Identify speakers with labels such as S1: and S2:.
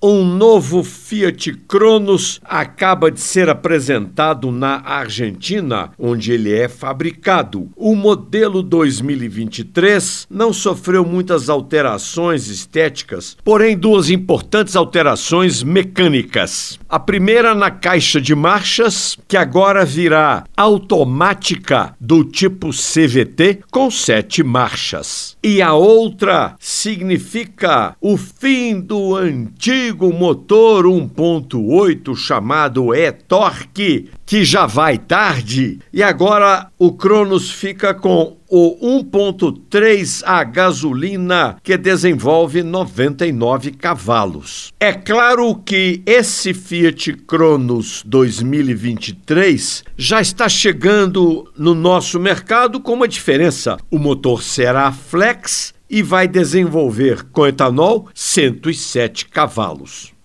S1: Um novo Fiat Cronos acaba de ser apresentado na Argentina, onde ele é fabricado. O modelo 2023 não sofreu muitas alterações estéticas, porém duas importantes alterações mecânicas. A primeira na caixa de marchas, que agora virá automática do tipo CVT com sete marchas. E a outra significa o fim do antigo antigo motor 1.8 chamado e-torque, que já vai tarde, e agora o Cronos fica com o 1.3 a gasolina que desenvolve 99 cavalos. É claro que esse Fiat Cronos 2023 já está chegando no nosso mercado com uma diferença. O motor será flex e vai desenvolver com etanol 107 cavalos.